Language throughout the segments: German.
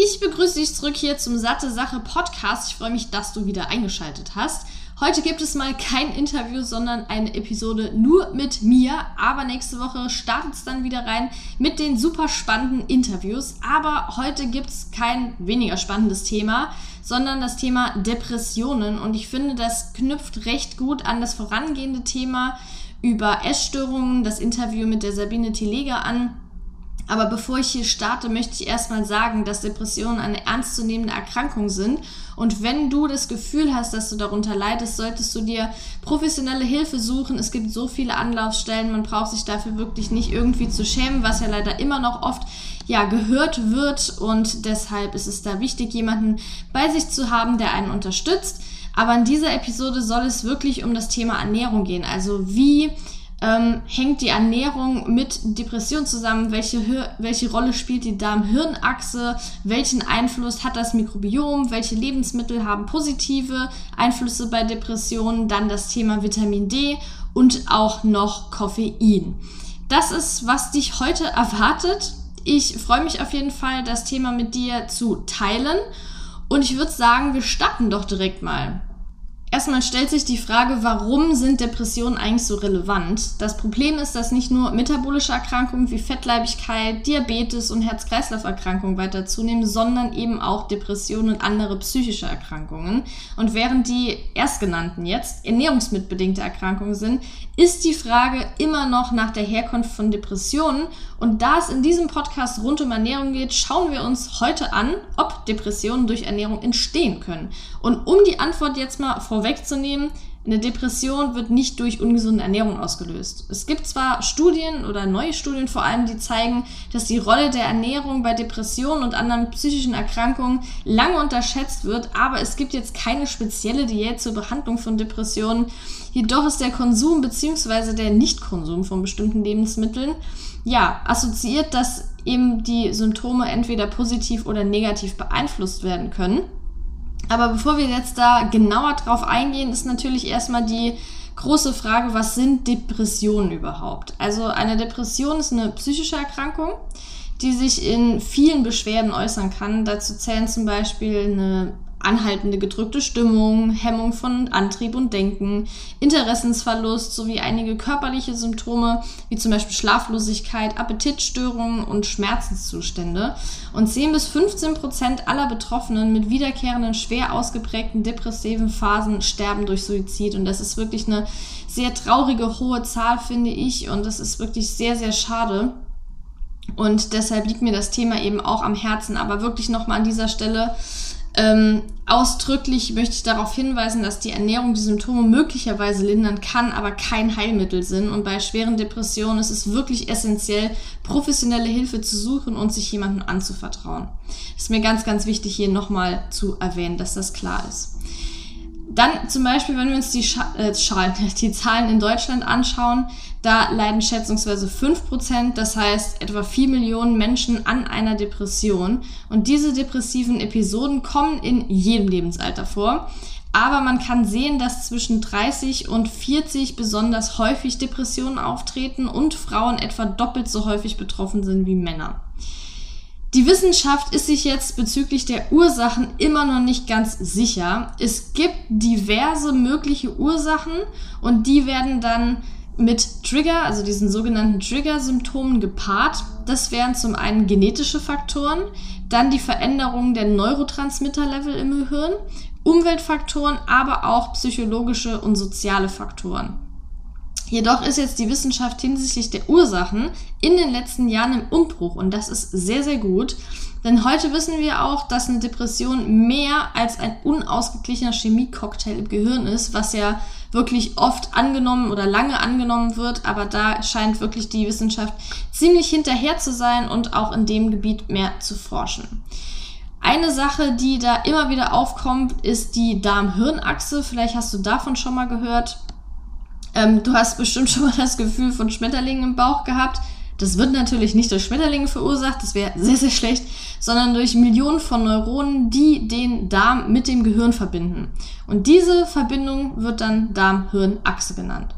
Ich begrüße dich zurück hier zum Satte Sache Podcast. Ich freue mich, dass du wieder eingeschaltet hast. Heute gibt es mal kein Interview, sondern eine Episode nur mit mir. Aber nächste Woche startet es dann wieder rein mit den super spannenden Interviews. Aber heute gibt es kein weniger spannendes Thema, sondern das Thema Depressionen. Und ich finde, das knüpft recht gut an das vorangehende Thema über Essstörungen, das Interview mit der Sabine Telega an aber bevor ich hier starte, möchte ich erstmal sagen, dass Depressionen eine ernstzunehmende Erkrankung sind. Und wenn du das Gefühl hast, dass du darunter leidest, solltest du dir professionelle Hilfe suchen. Es gibt so viele Anlaufstellen, man braucht sich dafür wirklich nicht irgendwie zu schämen, was ja leider immer noch oft ja, gehört wird. Und deshalb ist es da wichtig, jemanden bei sich zu haben, der einen unterstützt. Aber in dieser Episode soll es wirklich um das Thema Ernährung gehen. Also wie ähm, hängt die Ernährung mit Depression zusammen? Welche, welche Rolle spielt die Darm-Hirn-Achse? Welchen Einfluss hat das Mikrobiom? Welche Lebensmittel haben positive Einflüsse bei Depressionen? Dann das Thema Vitamin D und auch noch Koffein. Das ist, was dich heute erwartet. Ich freue mich auf jeden Fall, das Thema mit dir zu teilen. Und ich würde sagen, wir starten doch direkt mal. Erstmal stellt sich die Frage, warum sind Depressionen eigentlich so relevant? Das Problem ist, dass nicht nur metabolische Erkrankungen wie Fettleibigkeit, Diabetes und Herz-Kreislauf-Erkrankungen weiter zunehmen, sondern eben auch Depressionen und andere psychische Erkrankungen. Und während die erstgenannten jetzt ernährungsmitbedingte Erkrankungen sind, ist die Frage immer noch nach der Herkunft von Depressionen. Und da es in diesem Podcast rund um Ernährung geht, schauen wir uns heute an, ob Depressionen durch Ernährung entstehen können. Und um die Antwort jetzt mal vor vorwegzunehmen, eine Depression wird nicht durch ungesunde Ernährung ausgelöst. Es gibt zwar Studien oder neue Studien vor allem, die zeigen, dass die Rolle der Ernährung bei Depressionen und anderen psychischen Erkrankungen lange unterschätzt wird, aber es gibt jetzt keine spezielle Diät zur Behandlung von Depressionen. Jedoch ist der Konsum bzw. der Nichtkonsum von bestimmten Lebensmitteln ja assoziiert, dass eben die Symptome entweder positiv oder negativ beeinflusst werden können. Aber bevor wir jetzt da genauer drauf eingehen, ist natürlich erstmal die große Frage, was sind Depressionen überhaupt? Also eine Depression ist eine psychische Erkrankung, die sich in vielen Beschwerden äußern kann. Dazu zählen zum Beispiel eine anhaltende gedrückte Stimmung, Hemmung von Antrieb und Denken, Interessensverlust sowie einige körperliche Symptome wie zum Beispiel Schlaflosigkeit, Appetitstörungen und Schmerzenszustände. Und 10 bis 15 Prozent aller Betroffenen mit wiederkehrenden, schwer ausgeprägten depressiven Phasen sterben durch Suizid. Und das ist wirklich eine sehr traurige, hohe Zahl, finde ich. Und das ist wirklich sehr, sehr schade. Und deshalb liegt mir das Thema eben auch am Herzen. Aber wirklich nochmal an dieser Stelle ähm, ausdrücklich möchte ich darauf hinweisen, dass die Ernährung die Symptome möglicherweise lindern kann, aber kein Heilmittel sind. Und bei schweren Depressionen ist es wirklich essentiell, professionelle Hilfe zu suchen und sich jemandem anzuvertrauen. Ist mir ganz, ganz wichtig hier nochmal zu erwähnen, dass das klar ist. Dann zum Beispiel, wenn wir uns die, Scha äh, die Zahlen in Deutschland anschauen, da leiden schätzungsweise 5%, das heißt etwa 4 Millionen Menschen an einer Depression. Und diese depressiven Episoden kommen in jedem Lebensalter vor. Aber man kann sehen, dass zwischen 30 und 40 besonders häufig Depressionen auftreten und Frauen etwa doppelt so häufig betroffen sind wie Männer. Die Wissenschaft ist sich jetzt bezüglich der Ursachen immer noch nicht ganz sicher. Es gibt diverse mögliche Ursachen und die werden dann mit Trigger, also diesen sogenannten Trigger-Symptomen gepaart. Das wären zum einen genetische Faktoren, dann die Veränderung der Neurotransmitterlevel im Gehirn, Umweltfaktoren, aber auch psychologische und soziale Faktoren. Jedoch ist jetzt die Wissenschaft hinsichtlich der Ursachen in den letzten Jahren im Umbruch und das ist sehr, sehr gut. Denn heute wissen wir auch, dass eine Depression mehr als ein unausgeglichener Chemiecocktail im Gehirn ist, was ja wirklich oft angenommen oder lange angenommen wird, aber da scheint wirklich die Wissenschaft ziemlich hinterher zu sein und auch in dem Gebiet mehr zu forschen. Ein Eine Sache, die da immer wieder aufkommt, ist die Darm-Hirn-Achse. Vielleicht hast du davon schon mal gehört. Ähm, du hast bestimmt schon mal das Gefühl von Schmetterlingen im Bauch gehabt. Das wird natürlich nicht durch Schmetterlinge verursacht, das wäre sehr, sehr schlecht, sondern durch Millionen von Neuronen, die den Darm mit dem Gehirn verbinden. Und diese Verbindung wird dann Darm-Hirn-Achse genannt.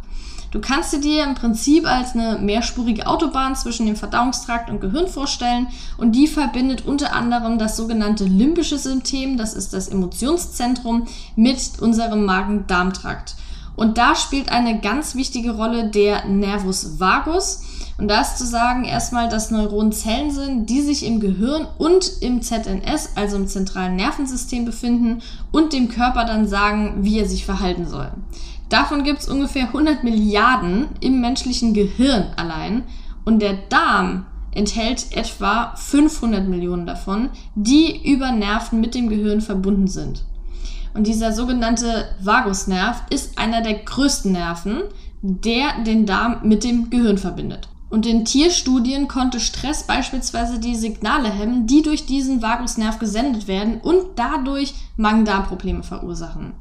Du kannst dir die im Prinzip als eine mehrspurige Autobahn zwischen dem Verdauungstrakt und Gehirn vorstellen und die verbindet unter anderem das sogenannte limbische System, das ist das Emotionszentrum, mit unserem Magen-Darm-Trakt. Und da spielt eine ganz wichtige Rolle der Nervus vagus. Und da ist zu sagen erstmal, dass Neuronen Zellen sind, die sich im Gehirn und im ZNS, also im zentralen Nervensystem befinden und dem Körper dann sagen, wie er sich verhalten soll. Davon gibt es ungefähr 100 Milliarden im menschlichen Gehirn allein und der Darm enthält etwa 500 Millionen davon, die über Nerven mit dem Gehirn verbunden sind. Und dieser sogenannte Vagusnerv ist einer der größten Nerven, der den Darm mit dem Gehirn verbindet. Und in Tierstudien konnte Stress beispielsweise die Signale hemmen, die durch diesen Vagusnerv gesendet werden und dadurch Magen-Darm-Probleme verursachen.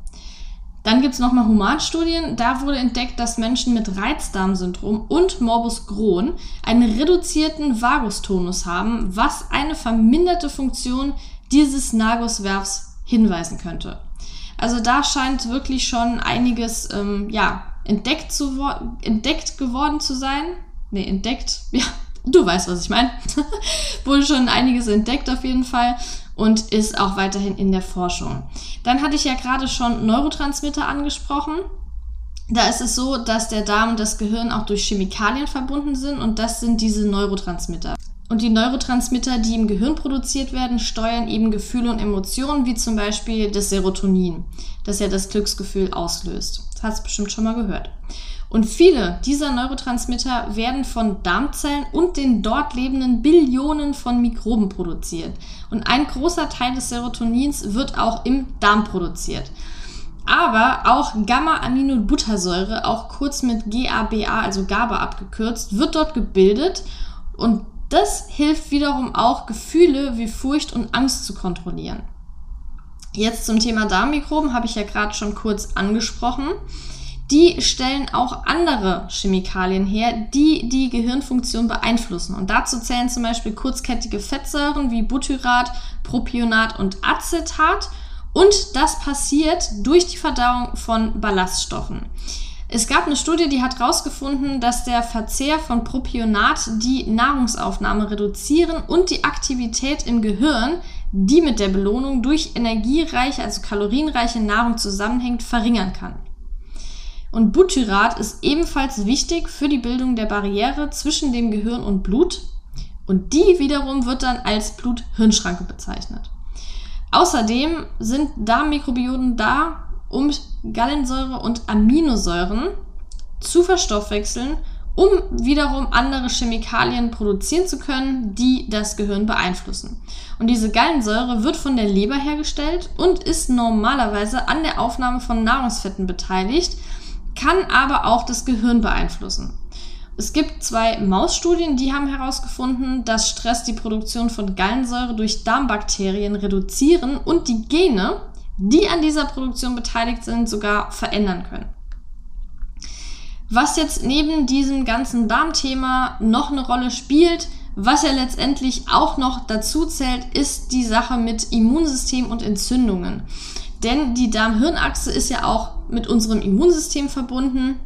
Dann gibt es nochmal Humanstudien. Da wurde entdeckt, dass Menschen mit Reizdarmsyndrom und Morbus Crohn einen reduzierten Vagustonus haben, was eine verminderte Funktion dieses Naguswerfs hinweisen könnte. Also da scheint wirklich schon einiges ähm, ja, entdeckt, zu entdeckt geworden zu sein. Ne, entdeckt. Ja, du weißt, was ich meine. Wurde schon einiges entdeckt auf jeden Fall und ist auch weiterhin in der Forschung. Dann hatte ich ja gerade schon Neurotransmitter angesprochen. Da ist es so, dass der Darm und das Gehirn auch durch Chemikalien verbunden sind und das sind diese Neurotransmitter. Und die Neurotransmitter, die im Gehirn produziert werden, steuern eben Gefühle und Emotionen, wie zum Beispiel das Serotonin, das ja das Glücksgefühl auslöst. Das hast du bestimmt schon mal gehört. Und viele dieser Neurotransmitter werden von Darmzellen und den dort lebenden Billionen von Mikroben produziert. Und ein großer Teil des Serotonins wird auch im Darm produziert. Aber auch Gamma-Aminobuttersäure, auch kurz mit GABA, also GABA abgekürzt, wird dort gebildet und das hilft wiederum auch, Gefühle wie Furcht und Angst zu kontrollieren. Jetzt zum Thema Darmmikroben habe ich ja gerade schon kurz angesprochen die stellen auch andere Chemikalien her, die die Gehirnfunktion beeinflussen. Und dazu zählen zum Beispiel kurzkettige Fettsäuren wie Butyrat, Propionat und Acetat. Und das passiert durch die Verdauung von Ballaststoffen. Es gab eine Studie, die hat herausgefunden, dass der Verzehr von Propionat die Nahrungsaufnahme reduzieren und die Aktivität im Gehirn, die mit der Belohnung durch energiereiche, also kalorienreiche Nahrung zusammenhängt, verringern kann. Und Butyrat ist ebenfalls wichtig für die Bildung der Barriere zwischen dem Gehirn und Blut. Und die wiederum wird dann als Blut-Hirn-Schranke bezeichnet. Außerdem sind Darmmikrobioten da, um Gallensäure und Aminosäuren zu verstoffwechseln, um wiederum andere Chemikalien produzieren zu können, die das Gehirn beeinflussen. Und diese Gallensäure wird von der Leber hergestellt und ist normalerweise an der Aufnahme von Nahrungsfetten beteiligt, kann aber auch das Gehirn beeinflussen. Es gibt zwei Mausstudien, die haben herausgefunden, dass Stress die Produktion von Gallensäure durch Darmbakterien reduzieren und die Gene, die an dieser Produktion beteiligt sind, sogar verändern können. Was jetzt neben diesem ganzen Darmthema noch eine Rolle spielt, was ja letztendlich auch noch dazu zählt, ist die Sache mit Immunsystem und Entzündungen. Denn die Darm-Hirn-Achse ist ja auch mit unserem Immunsystem verbunden.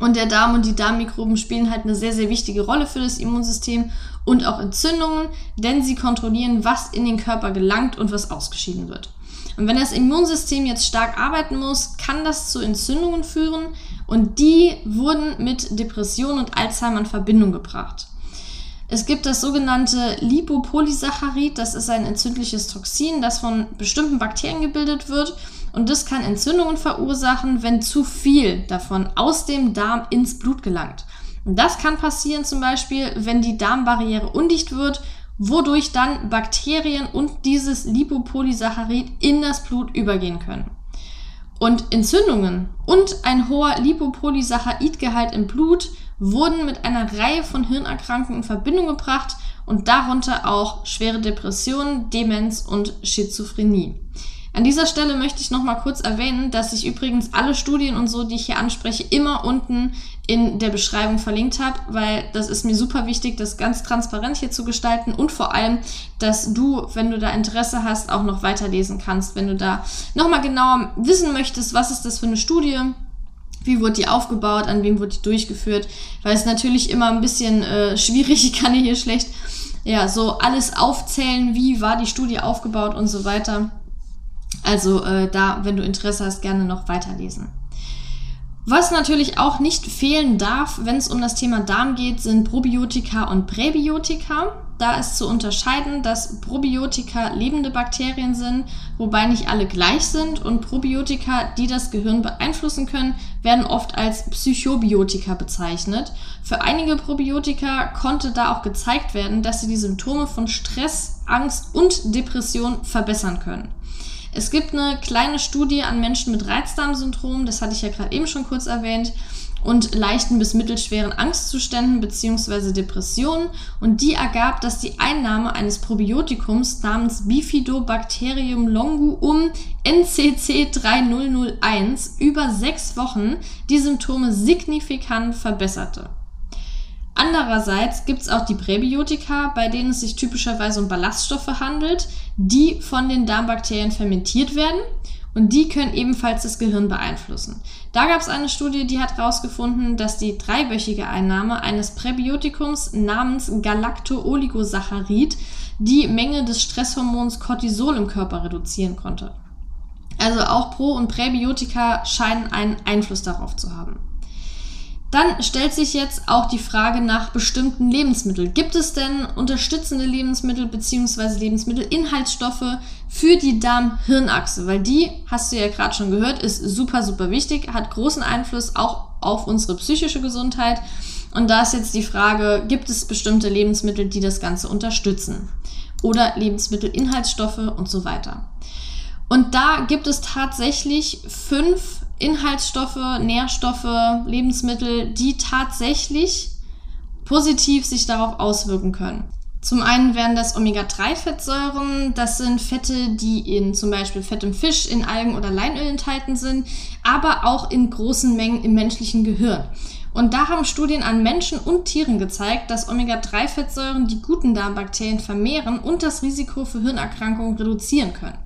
Und der Darm und die Darmmikroben spielen halt eine sehr, sehr wichtige Rolle für das Immunsystem und auch Entzündungen, denn sie kontrollieren, was in den Körper gelangt und was ausgeschieden wird. Und wenn das Immunsystem jetzt stark arbeiten muss, kann das zu Entzündungen führen und die wurden mit Depression und Alzheimer in Verbindung gebracht. Es gibt das sogenannte Lipopolysaccharid, das ist ein entzündliches Toxin, das von bestimmten Bakterien gebildet wird und das kann Entzündungen verursachen, wenn zu viel davon aus dem Darm ins Blut gelangt. Und das kann passieren zum Beispiel, wenn die Darmbarriere undicht wird, wodurch dann Bakterien und dieses Lipopolysaccharid in das Blut übergehen können. Und Entzündungen und ein hoher Lipopolysaccharidgehalt im Blut wurden mit einer Reihe von Hirnerkrankungen in Verbindung gebracht und darunter auch schwere Depressionen, Demenz und Schizophrenie. An dieser Stelle möchte ich noch mal kurz erwähnen, dass ich übrigens alle Studien und so, die ich hier anspreche, immer unten in der Beschreibung verlinkt habe, weil das ist mir super wichtig, das ganz transparent hier zu gestalten und vor allem, dass du, wenn du da Interesse hast, auch noch weiterlesen kannst, wenn du da noch mal genauer wissen möchtest, was ist das für eine Studie, wie wurde die aufgebaut, an wem wurde die durchgeführt, weil es natürlich immer ein bisschen äh, schwierig, ich kann hier schlecht ja so alles aufzählen, wie war die Studie aufgebaut und so weiter. Also äh, da, wenn du Interesse hast, gerne noch weiterlesen. Was natürlich auch nicht fehlen darf, wenn es um das Thema Darm geht, sind Probiotika und Präbiotika. Da ist zu unterscheiden, dass Probiotika lebende Bakterien sind, wobei nicht alle gleich sind und Probiotika, die das Gehirn beeinflussen können, werden oft als Psychobiotika bezeichnet. Für einige Probiotika konnte da auch gezeigt werden, dass sie die Symptome von Stress, Angst und Depression verbessern können. Es gibt eine kleine Studie an Menschen mit Reizdarmsyndrom, das hatte ich ja gerade eben schon kurz erwähnt, und leichten bis mittelschweren Angstzuständen bzw. Depressionen und die ergab, dass die Einnahme eines Probiotikums namens Bifidobacterium longuum NCC 3001 über sechs Wochen die Symptome signifikant verbesserte. Andererseits gibt es auch die Präbiotika, bei denen es sich typischerweise um Ballaststoffe handelt, die von den Darmbakterien fermentiert werden und die können ebenfalls das Gehirn beeinflussen. Da gab es eine Studie, die hat herausgefunden, dass die dreiwöchige Einnahme eines Präbiotikums namens Galacto-Oligosaccharid die Menge des Stresshormons Cortisol im Körper reduzieren konnte. Also auch Pro- und Präbiotika scheinen einen Einfluss darauf zu haben. Dann stellt sich jetzt auch die Frage nach bestimmten Lebensmitteln. Gibt es denn unterstützende Lebensmittel bzw. Lebensmittelinhaltsstoffe für die Darm-Hirnachse? Weil die, hast du ja gerade schon gehört, ist super, super wichtig, hat großen Einfluss auch auf unsere psychische Gesundheit. Und da ist jetzt die Frage, gibt es bestimmte Lebensmittel, die das Ganze unterstützen? Oder Lebensmittelinhaltsstoffe und so weiter. Und da gibt es tatsächlich fünf Inhaltsstoffe, Nährstoffe, Lebensmittel, die tatsächlich positiv sich darauf auswirken können. Zum einen wären das Omega-3-Fettsäuren. Das sind Fette, die in zum Beispiel fettem Fisch, in Algen oder Leinöl enthalten sind, aber auch in großen Mengen im menschlichen Gehirn. Und da haben Studien an Menschen und Tieren gezeigt, dass Omega-3-Fettsäuren die guten Darmbakterien vermehren und das Risiko für Hirnerkrankungen reduzieren können.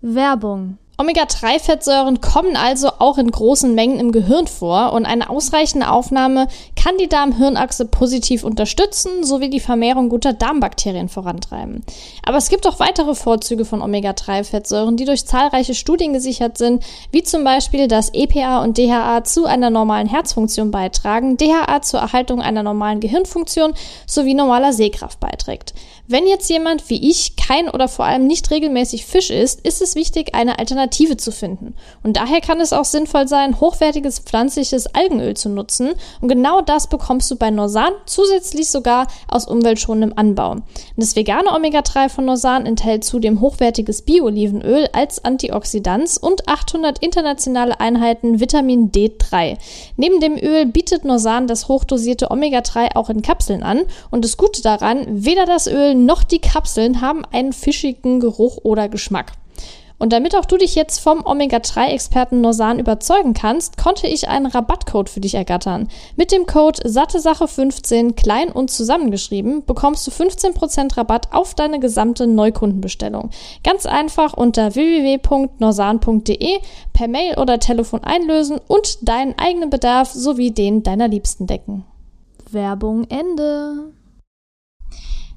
Werbung Omega-3-Fettsäuren kommen also auch in großen Mengen im Gehirn vor und eine ausreichende Aufnahme kann die Darm-Hirn-Achse positiv unterstützen sowie die Vermehrung guter Darmbakterien vorantreiben. Aber es gibt auch weitere Vorzüge von Omega-3-Fettsäuren, die durch zahlreiche Studien gesichert sind, wie zum Beispiel, dass EPA und DHA zu einer normalen Herzfunktion beitragen, DHA zur Erhaltung einer normalen Gehirnfunktion sowie normaler Sehkraft beiträgt. Wenn jetzt jemand wie ich kein oder vor allem nicht regelmäßig Fisch isst, ist es wichtig, eine Alternative zu finden. Und daher kann es auch sinnvoll sein, hochwertiges pflanzliches Algenöl zu nutzen. Und genau das bekommst du bei Norsan, zusätzlich sogar aus umweltschonendem Anbau. Das vegane Omega-3 von Norsan enthält zudem hochwertiges Bio-Olivenöl als Antioxidans und 800 internationale Einheiten Vitamin D3. Neben dem Öl bietet Norsan das hochdosierte Omega-3 auch in Kapseln an. Und das Gute daran, weder das Öl noch die Kapseln haben einen fischigen Geruch oder Geschmack. Und damit auch du dich jetzt vom Omega-3-Experten Norsan überzeugen kannst, konnte ich einen Rabattcode für dich ergattern. Mit dem Code SatteSache15 klein und zusammengeschrieben bekommst du 15% Rabatt auf deine gesamte Neukundenbestellung. Ganz einfach unter www.norsan.de per Mail oder Telefon einlösen und deinen eigenen Bedarf sowie den deiner Liebsten decken. Werbung Ende.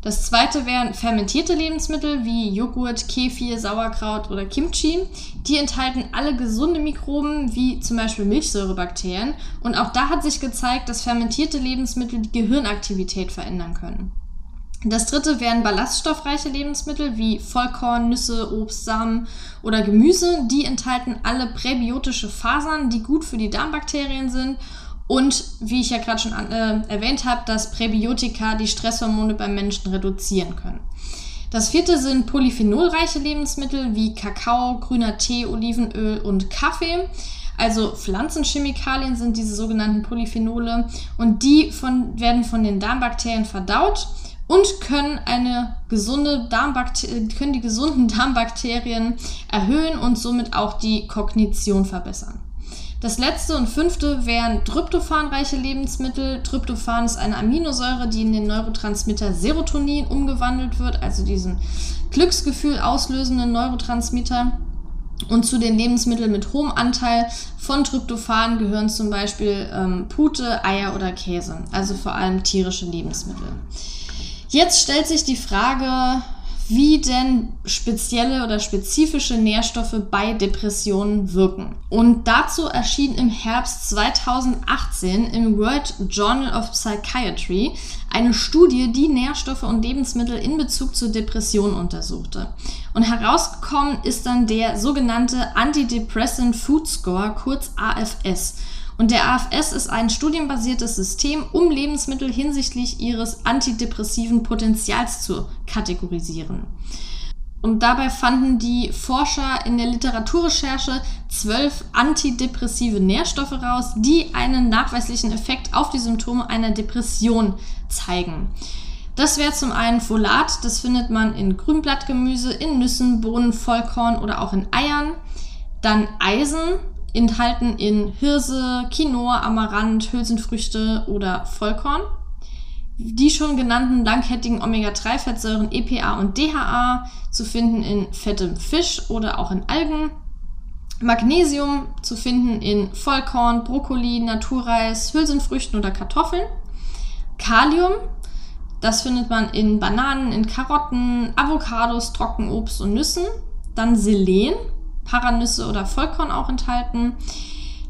Das zweite wären fermentierte Lebensmittel wie Joghurt, Kefir, Sauerkraut oder Kimchi. Die enthalten alle gesunde Mikroben wie zum Beispiel Milchsäurebakterien. Und auch da hat sich gezeigt, dass fermentierte Lebensmittel die Gehirnaktivität verändern können. Das dritte wären ballaststoffreiche Lebensmittel wie Vollkorn, Nüsse, Obst, Samen oder Gemüse. Die enthalten alle präbiotische Fasern, die gut für die Darmbakterien sind und wie ich ja gerade schon äh, erwähnt habe, dass Präbiotika die Stresshormone beim Menschen reduzieren können. Das vierte sind polyphenolreiche Lebensmittel wie Kakao, grüner Tee, Olivenöl und Kaffee. Also Pflanzenchemikalien sind diese sogenannten Polyphenole und die von, werden von den Darmbakterien verdaut und können eine gesunde Darmbakterien, können die gesunden Darmbakterien erhöhen und somit auch die Kognition verbessern. Das letzte und fünfte wären tryptophanreiche Lebensmittel. Tryptophan ist eine Aminosäure, die in den Neurotransmitter Serotonin umgewandelt wird, also diesen Glücksgefühl auslösenden Neurotransmitter. Und zu den Lebensmitteln mit hohem Anteil von Tryptophan gehören zum Beispiel ähm, Pute, Eier oder Käse, also vor allem tierische Lebensmittel. Jetzt stellt sich die Frage, wie denn spezielle oder spezifische Nährstoffe bei Depressionen wirken. Und dazu erschien im Herbst 2018 im World Journal of Psychiatry eine Studie, die Nährstoffe und Lebensmittel in Bezug zur Depression untersuchte. Und herausgekommen ist dann der sogenannte Antidepressant Food Score, kurz AFS. Und der AFS ist ein studienbasiertes System, um Lebensmittel hinsichtlich ihres antidepressiven Potenzials zu kategorisieren. Und dabei fanden die Forscher in der Literaturrecherche zwölf antidepressive Nährstoffe raus, die einen nachweislichen Effekt auf die Symptome einer Depression zeigen. Das wäre zum einen Folat, das findet man in Grünblattgemüse, in Nüssen, Bohnen, Vollkorn oder auch in Eiern. Dann Eisen, enthalten in Hirse, Quinoa, Amaranth, Hülsenfrüchte oder Vollkorn. Die schon genannten langkettigen Omega-3-Fettsäuren EPA und DHA zu finden in fettem Fisch oder auch in Algen. Magnesium zu finden in Vollkorn, Brokkoli, Naturreis, Hülsenfrüchten oder Kartoffeln. Kalium, das findet man in Bananen, in Karotten, Avocados, Trockenobst und Nüssen. Dann Selen, Paranüsse oder Vollkorn auch enthalten.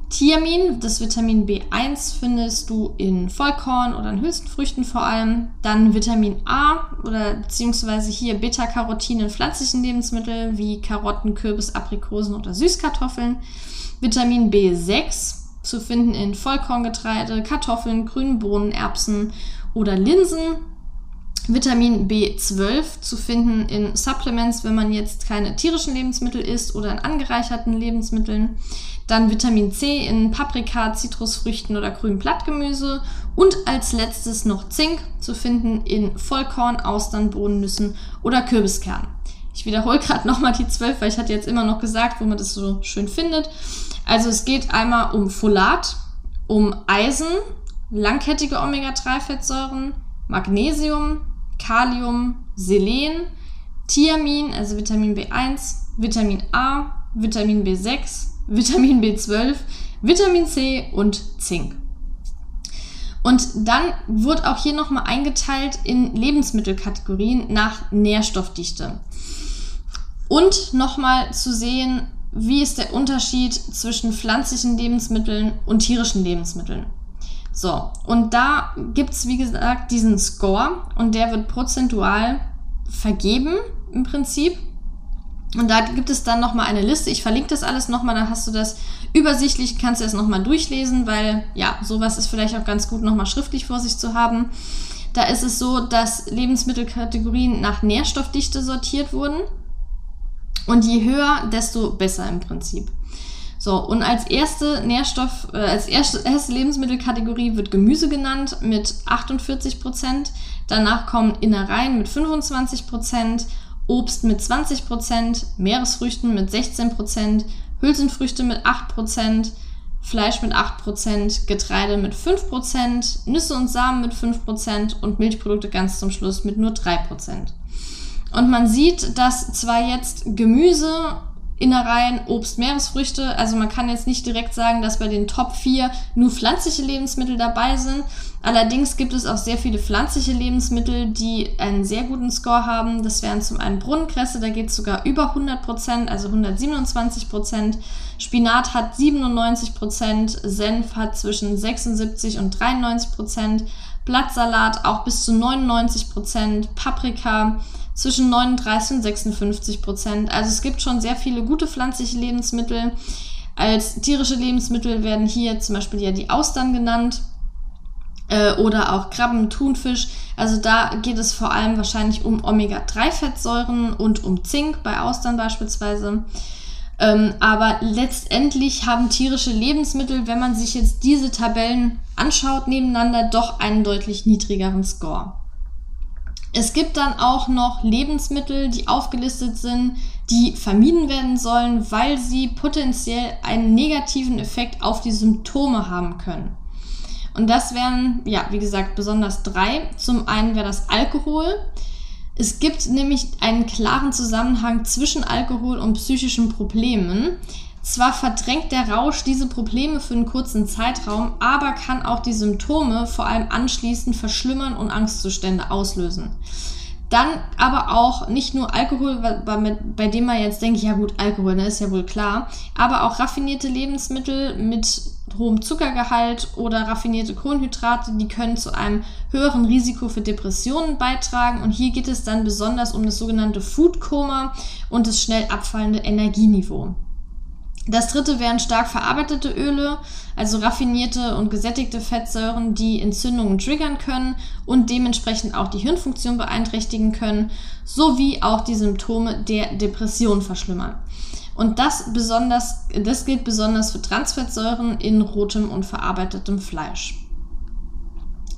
Thiamin, das Vitamin B1, findest du in Vollkorn oder in Hülsenfrüchten vor allem. Dann Vitamin A oder beziehungsweise hier Beta-Carotin in pflanzlichen Lebensmitteln wie Karotten, Kürbis, Aprikosen oder Süßkartoffeln. Vitamin B6 zu finden in Vollkorngetreide, Kartoffeln, grünen Bohnen, Erbsen oder Linsen. Vitamin B12 zu finden in Supplements, wenn man jetzt keine tierischen Lebensmittel isst oder in angereicherten Lebensmitteln. Dann Vitamin C in Paprika, Zitrusfrüchten oder grünem Blattgemüse. Und als letztes noch Zink zu finden in Vollkorn, Austern, Bohnennüssen oder Kürbiskernen. Ich wiederhole gerade nochmal die 12, weil ich hatte jetzt immer noch gesagt, wo man das so schön findet. Also es geht einmal um Folat, um Eisen, langkettige Omega-3-Fettsäuren, Magnesium, Kalium, Selen, Thiamin, also Vitamin B1, Vitamin A, Vitamin B6, Vitamin B12, Vitamin C und Zink. Und dann wird auch hier nochmal eingeteilt in Lebensmittelkategorien nach Nährstoffdichte. Und nochmal zu sehen, wie ist der Unterschied zwischen pflanzlichen Lebensmitteln und tierischen Lebensmitteln. So, und da gibt es, wie gesagt, diesen Score und der wird prozentual vergeben im Prinzip. Und da gibt es dann nochmal eine Liste. Ich verlinke das alles nochmal, dann hast du das übersichtlich, kannst du das nochmal durchlesen, weil ja, sowas ist vielleicht auch ganz gut nochmal schriftlich vor sich zu haben. Da ist es so, dass Lebensmittelkategorien nach Nährstoffdichte sortiert wurden. Und je höher, desto besser im Prinzip. So, und als erste Nährstoff, äh, als erste, Lebensmittelkategorie wird Gemüse genannt mit 48 Prozent. Danach kommen Innereien mit 25 Prozent, Obst mit 20 Prozent, Meeresfrüchten mit 16 Prozent, Hülsenfrüchte mit 8 Prozent, Fleisch mit 8 Prozent, Getreide mit 5 Prozent, Nüsse und Samen mit 5 Prozent und Milchprodukte ganz zum Schluss mit nur 3 Prozent. Und man sieht, dass zwar jetzt Gemüse Innereien, Obst, Meeresfrüchte. Also man kann jetzt nicht direkt sagen, dass bei den Top 4 nur pflanzliche Lebensmittel dabei sind. Allerdings gibt es auch sehr viele pflanzliche Lebensmittel, die einen sehr guten Score haben. Das wären zum einen Brunnenkresse, da geht es sogar über 100 Prozent, also 127 Prozent. Spinat hat 97 Prozent, Senf hat zwischen 76 und 93 Prozent, Blattsalat auch bis zu 99 Prozent, Paprika zwischen 39 und 56 Prozent. Also es gibt schon sehr viele gute pflanzliche Lebensmittel. Als tierische Lebensmittel werden hier zum Beispiel ja die Austern genannt. äh, oder auch Krabben, Thunfisch. Also da geht es vor allem wahrscheinlich um Omega-3-Fettsäuren und um Zink bei Austern beispielsweise. Ähm, aber letztendlich haben tierische Lebensmittel, wenn man sich jetzt diese Tabellen anschaut, nebeneinander doch einen deutlich niedrigeren Score. Es gibt dann auch noch Lebensmittel, die aufgelistet sind, die vermieden werden sollen, weil sie potenziell einen negativen Effekt auf die Symptome haben können. Und das wären, ja, wie gesagt, besonders drei. Zum einen wäre das Alkohol. Es gibt nämlich einen klaren Zusammenhang zwischen Alkohol und psychischen Problemen. Zwar verdrängt der Rausch diese Probleme für einen kurzen Zeitraum, aber kann auch die Symptome vor allem anschließend verschlimmern und Angstzustände auslösen. Dann aber auch nicht nur Alkohol, bei dem man jetzt denkt, ja gut, Alkohol, ne, ist ja wohl klar, aber auch raffinierte Lebensmittel mit hohem Zuckergehalt oder raffinierte Kohlenhydrate, die können zu einem höheren Risiko für Depressionen beitragen. Und hier geht es dann besonders um das sogenannte Food Coma und das schnell abfallende Energieniveau. Das dritte wären stark verarbeitete Öle, also raffinierte und gesättigte Fettsäuren, die Entzündungen triggern können und dementsprechend auch die Hirnfunktion beeinträchtigen können, sowie auch die Symptome der Depression verschlimmern. Und das besonders, das gilt besonders für Transfettsäuren in rotem und verarbeitetem Fleisch.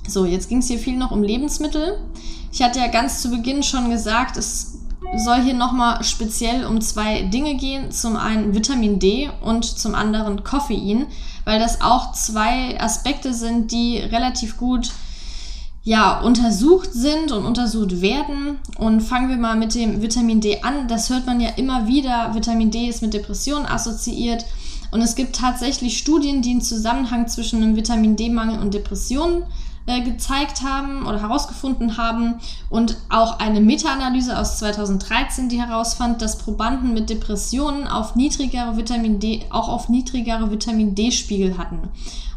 So, jetzt ging es hier viel noch um Lebensmittel. Ich hatte ja ganz zu Beginn schon gesagt, es soll hier nochmal speziell um zwei Dinge gehen. Zum einen Vitamin D und zum anderen Koffein, weil das auch zwei Aspekte sind, die relativ gut ja, untersucht sind und untersucht werden. Und fangen wir mal mit dem Vitamin D an. Das hört man ja immer wieder. Vitamin D ist mit Depressionen assoziiert. Und es gibt tatsächlich Studien, die einen Zusammenhang zwischen einem Vitamin D-Mangel und Depressionen äh, gezeigt haben oder herausgefunden haben und auch eine Meta-Analyse aus 2013, die herausfand, dass Probanden mit Depressionen auf niedrigere Vitamin D, auch auf niedrigere Vitamin D-Spiegel hatten.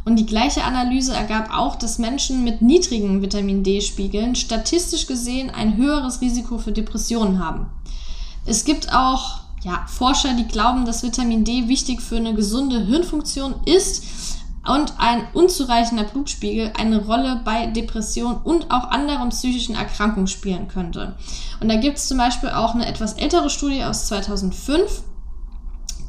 Und die gleiche Analyse ergab auch, dass Menschen mit niedrigen Vitamin D-Spiegeln statistisch gesehen ein höheres Risiko für Depressionen haben. Es gibt auch ja, Forscher, die glauben, dass Vitamin D wichtig für eine gesunde Hirnfunktion ist und ein unzureichender Blutspiegel eine Rolle bei Depressionen und auch anderen psychischen Erkrankungen spielen könnte. Und da gibt es zum Beispiel auch eine etwas ältere Studie aus 2005.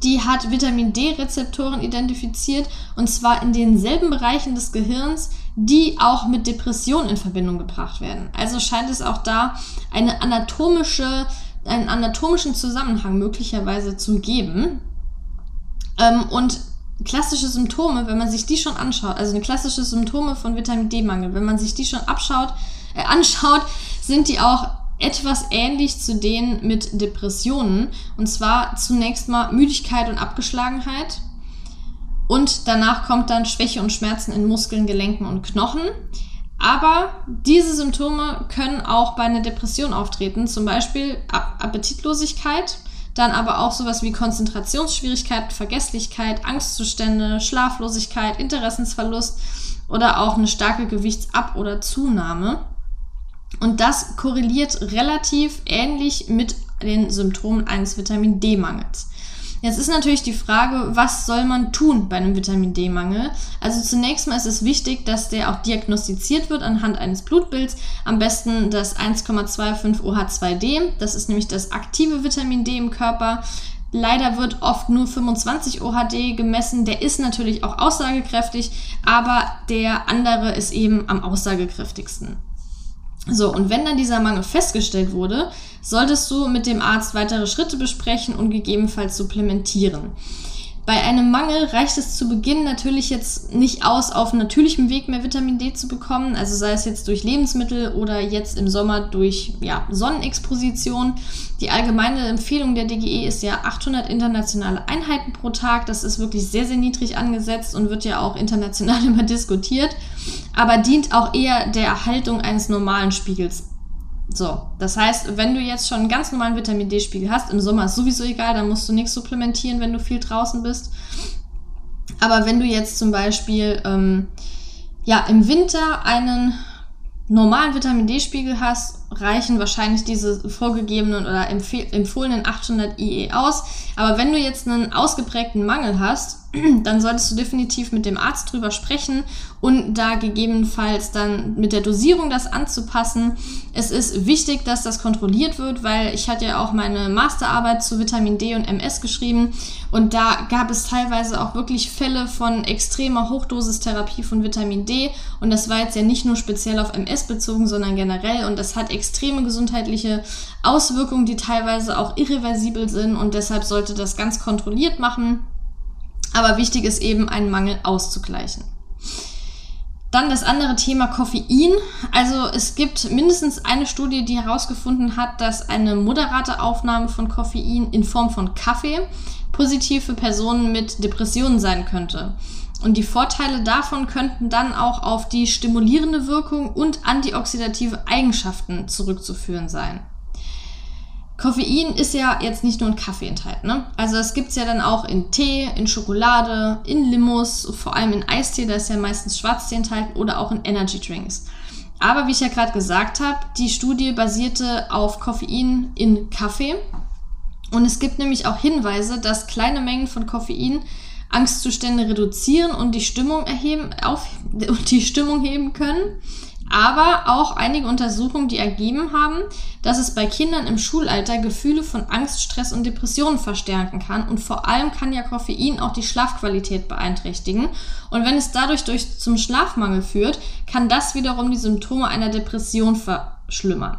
Die hat Vitamin D-Rezeptoren identifiziert und zwar in denselben Bereichen des Gehirns, die auch mit Depressionen in Verbindung gebracht werden. Also scheint es auch da eine anatomische, einen anatomischen Zusammenhang möglicherweise zu geben. Ähm, und klassische Symptome, wenn man sich die schon anschaut, also eine klassische Symptome von Vitamin D-Mangel, wenn man sich die schon abschaut, äh, anschaut, sind die auch etwas ähnlich zu denen mit Depressionen. Und zwar zunächst mal Müdigkeit und Abgeschlagenheit. Und danach kommt dann Schwäche und Schmerzen in Muskeln, Gelenken und Knochen. Aber diese Symptome können auch bei einer Depression auftreten, zum Beispiel Appetitlosigkeit, dann aber auch sowas wie Konzentrationsschwierigkeit, Vergesslichkeit, Angstzustände, Schlaflosigkeit, Interessensverlust oder auch eine starke Gewichtsab- oder Zunahme. Und das korreliert relativ ähnlich mit den Symptomen eines Vitamin D-Mangels. Jetzt ist natürlich die Frage, was soll man tun bei einem Vitamin D-Mangel? Also zunächst mal ist es wichtig, dass der auch diagnostiziert wird anhand eines Blutbilds. Am besten das 1,25 OH2D. Das ist nämlich das aktive Vitamin D im Körper. Leider wird oft nur 25 OHD gemessen. Der ist natürlich auch aussagekräftig, aber der andere ist eben am aussagekräftigsten. So, und wenn dann dieser Mangel festgestellt wurde, solltest du mit dem Arzt weitere Schritte besprechen und gegebenenfalls supplementieren. Bei einem Mangel reicht es zu Beginn natürlich jetzt nicht aus, auf natürlichem Weg mehr Vitamin D zu bekommen, also sei es jetzt durch Lebensmittel oder jetzt im Sommer durch ja, Sonnenexposition. Die allgemeine Empfehlung der DGE ist ja 800 internationale Einheiten pro Tag. Das ist wirklich sehr, sehr niedrig angesetzt und wird ja auch international immer diskutiert, aber dient auch eher der Erhaltung eines normalen Spiegels so, das heißt, wenn du jetzt schon einen ganz normalen Vitamin D-Spiegel hast, im Sommer ist sowieso egal, dann musst du nichts supplementieren, wenn du viel draußen bist. Aber wenn du jetzt zum Beispiel ähm, ja, im Winter einen normalen Vitamin D-Spiegel hast, reichen wahrscheinlich diese vorgegebenen oder empfohlenen 800 IE aus. Aber wenn du jetzt einen ausgeprägten Mangel hast, dann solltest du definitiv mit dem Arzt drüber sprechen und da gegebenenfalls dann mit der Dosierung das anzupassen. Es ist wichtig, dass das kontrolliert wird, weil ich hatte ja auch meine Masterarbeit zu Vitamin D und MS geschrieben und da gab es teilweise auch wirklich Fälle von extremer Hochdosistherapie von Vitamin D und das war jetzt ja nicht nur speziell auf MS bezogen, sondern generell und das hat extreme gesundheitliche Auswirkungen, die teilweise auch irreversibel sind und deshalb sollte das ganz kontrolliert machen. Aber wichtig ist eben, einen Mangel auszugleichen. Dann das andere Thema Koffein. Also es gibt mindestens eine Studie, die herausgefunden hat, dass eine moderate Aufnahme von Koffein in Form von Kaffee positiv für Personen mit Depressionen sein könnte. Und die Vorteile davon könnten dann auch auf die stimulierende Wirkung und antioxidative Eigenschaften zurückzuführen sein. Koffein ist ja jetzt nicht nur in Kaffee enthalten. Ne? Also gibt es ja dann auch in Tee, in Schokolade, in Limos, vor allem in Eistee, da ist ja meistens Schwarztee enthalten oder auch in Energy Drinks. Aber wie ich ja gerade gesagt habe, die Studie basierte auf Koffein in Kaffee. Und es gibt nämlich auch Hinweise, dass kleine Mengen von Koffein Angstzustände reduzieren und die Stimmung erheben, auf, und die Stimmung heben können aber auch einige Untersuchungen, die ergeben haben, dass es bei Kindern im Schulalter Gefühle von Angst, Stress und Depressionen verstärken kann und vor allem kann ja Koffein auch die Schlafqualität beeinträchtigen und wenn es dadurch durch, zum Schlafmangel führt, kann das wiederum die Symptome einer Depression verschlimmern.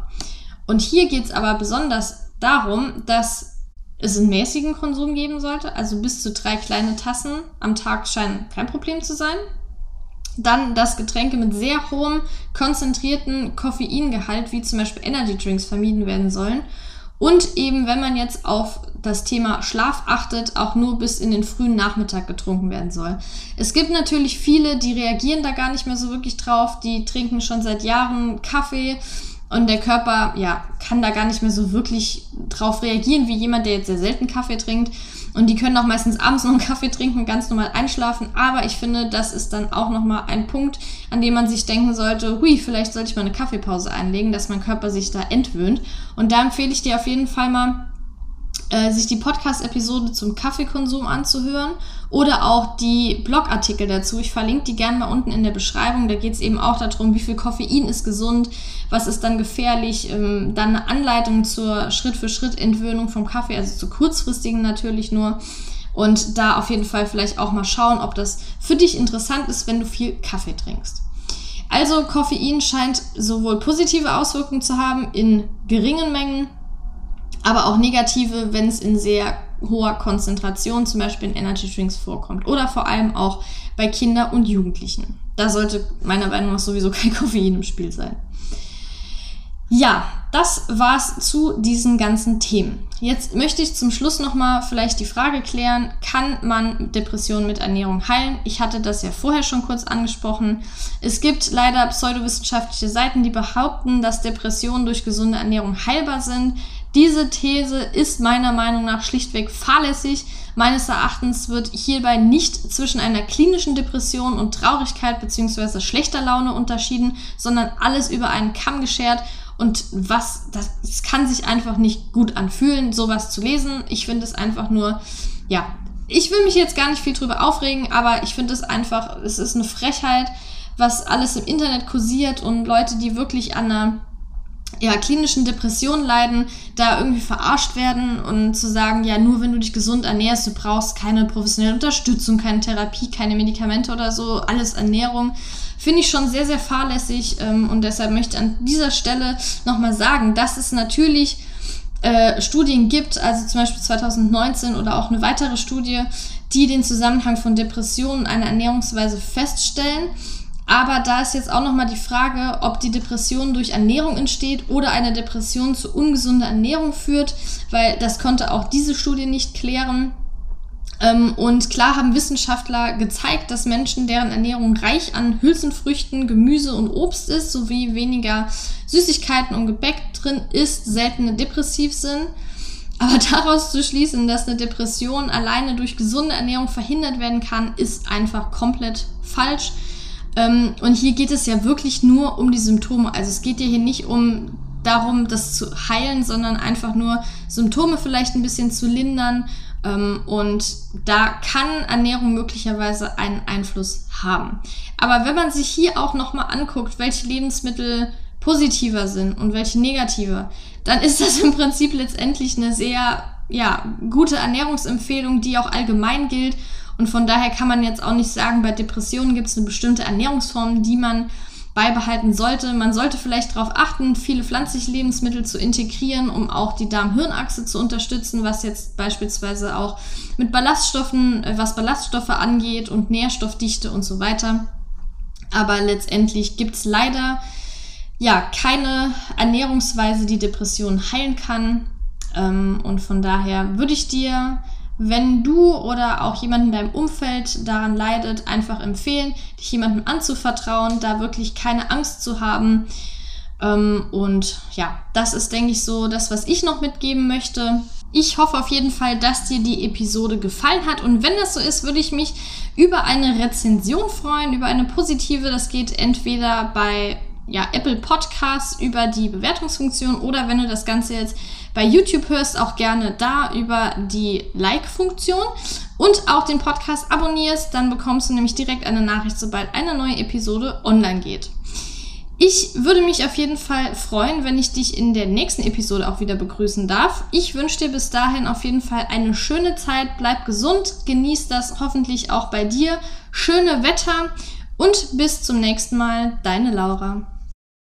Und hier geht es aber besonders darum, dass es einen mäßigen Konsum geben sollte, also bis zu drei kleine Tassen am Tag scheinen kein Problem zu sein. Dann, dass Getränke mit sehr hohem konzentrierten Koffeingehalt, wie zum Beispiel Energy Drinks, vermieden werden sollen. Und eben, wenn man jetzt auf das Thema Schlaf achtet, auch nur bis in den frühen Nachmittag getrunken werden soll. Es gibt natürlich viele, die reagieren da gar nicht mehr so wirklich drauf. Die trinken schon seit Jahren Kaffee und der Körper, ja, kann da gar nicht mehr so wirklich drauf reagieren, wie jemand, der jetzt sehr selten Kaffee trinkt. Und die können auch meistens abends noch einen Kaffee trinken, ganz normal einschlafen. Aber ich finde, das ist dann auch nochmal ein Punkt, an dem man sich denken sollte, hui, vielleicht sollte ich mal eine Kaffeepause einlegen, dass mein Körper sich da entwöhnt. Und da empfehle ich dir auf jeden Fall mal, äh, sich die Podcast-Episode zum Kaffeekonsum anzuhören oder auch die Blogartikel dazu. Ich verlinke die gerne mal unten in der Beschreibung. Da geht es eben auch darum, wie viel Koffein ist gesund, was ist dann gefährlich. Ähm, dann eine Anleitung zur Schritt-für-Schritt-Entwöhnung vom Kaffee, also zur kurzfristigen natürlich nur. Und da auf jeden Fall vielleicht auch mal schauen, ob das für dich interessant ist, wenn du viel Kaffee trinkst. Also Koffein scheint sowohl positive Auswirkungen zu haben in geringen Mengen, aber auch negative, wenn es in sehr hoher Konzentration, zum Beispiel in Energy Drinks, vorkommt. Oder vor allem auch bei Kindern und Jugendlichen. Da sollte meiner Meinung nach sowieso kein Koffein im Spiel sein. Ja, das war's zu diesen ganzen Themen. Jetzt möchte ich zum Schluss nochmal vielleicht die Frage klären, kann man Depressionen mit Ernährung heilen? Ich hatte das ja vorher schon kurz angesprochen. Es gibt leider pseudowissenschaftliche Seiten, die behaupten, dass Depressionen durch gesunde Ernährung heilbar sind. Diese These ist meiner Meinung nach schlichtweg fahrlässig. Meines Erachtens wird hierbei nicht zwischen einer klinischen Depression und Traurigkeit bzw. schlechter Laune unterschieden, sondern alles über einen Kamm geschert. Und was, das, das kann sich einfach nicht gut anfühlen, sowas zu lesen. Ich finde es einfach nur, ja, ich will mich jetzt gar nicht viel drüber aufregen, aber ich finde es einfach, es ist eine Frechheit, was alles im Internet kursiert und Leute, die wirklich an einer ja, klinischen Depressionen leiden, da irgendwie verarscht werden und zu sagen, ja, nur wenn du dich gesund ernährst, du brauchst keine professionelle Unterstützung, keine Therapie, keine Medikamente oder so, alles Ernährung, finde ich schon sehr, sehr fahrlässig ähm, und deshalb möchte ich an dieser Stelle nochmal sagen, dass es natürlich äh, Studien gibt, also zum Beispiel 2019 oder auch eine weitere Studie, die den Zusammenhang von Depressionen und einer Ernährungsweise feststellen. Aber da ist jetzt auch nochmal die Frage, ob die Depression durch Ernährung entsteht oder eine Depression zu ungesunder Ernährung führt, weil das konnte auch diese Studie nicht klären. Ähm, und klar haben Wissenschaftler gezeigt, dass Menschen, deren Ernährung reich an Hülsenfrüchten, Gemüse und Obst ist, sowie weniger Süßigkeiten und Gebäck drin ist, selten depressiv sind. Aber daraus zu schließen, dass eine Depression alleine durch gesunde Ernährung verhindert werden kann, ist einfach komplett falsch. Ähm, und hier geht es ja wirklich nur um die Symptome. Also es geht ja hier nicht um darum, das zu heilen, sondern einfach nur Symptome vielleicht ein bisschen zu lindern. Ähm, und da kann Ernährung möglicherweise einen Einfluss haben. Aber wenn man sich hier auch nochmal anguckt, welche Lebensmittel positiver sind und welche negativer, dann ist das im Prinzip letztendlich eine sehr ja, gute Ernährungsempfehlung, die auch allgemein gilt. Und von daher kann man jetzt auch nicht sagen, bei Depressionen gibt es eine bestimmte Ernährungsform, die man beibehalten sollte. Man sollte vielleicht darauf achten, viele pflanzliche Lebensmittel zu integrieren, um auch die Darm-Hirn-Achse zu unterstützen, was jetzt beispielsweise auch mit Ballaststoffen, äh, was Ballaststoffe angeht und Nährstoffdichte und so weiter. Aber letztendlich gibt es leider ja keine Ernährungsweise, die Depressionen heilen kann. Ähm, und von daher würde ich dir wenn du oder auch jemand in deinem Umfeld daran leidet, einfach empfehlen, dich jemandem anzuvertrauen, da wirklich keine Angst zu haben. Ähm, und ja, das ist, denke ich, so das, was ich noch mitgeben möchte. Ich hoffe auf jeden Fall, dass dir die Episode gefallen hat. Und wenn das so ist, würde ich mich über eine Rezension freuen, über eine positive. Das geht entweder bei ja, Apple Podcasts über die Bewertungsfunktion oder wenn du das Ganze jetzt bei YouTube hörst, auch gerne da über die Like-Funktion und auch den Podcast abonnierst, dann bekommst du nämlich direkt eine Nachricht, sobald eine neue Episode online geht. Ich würde mich auf jeden Fall freuen, wenn ich dich in der nächsten Episode auch wieder begrüßen darf. Ich wünsche dir bis dahin auf jeden Fall eine schöne Zeit, bleib gesund, genieß das hoffentlich auch bei dir, schöne Wetter und bis zum nächsten Mal, deine Laura.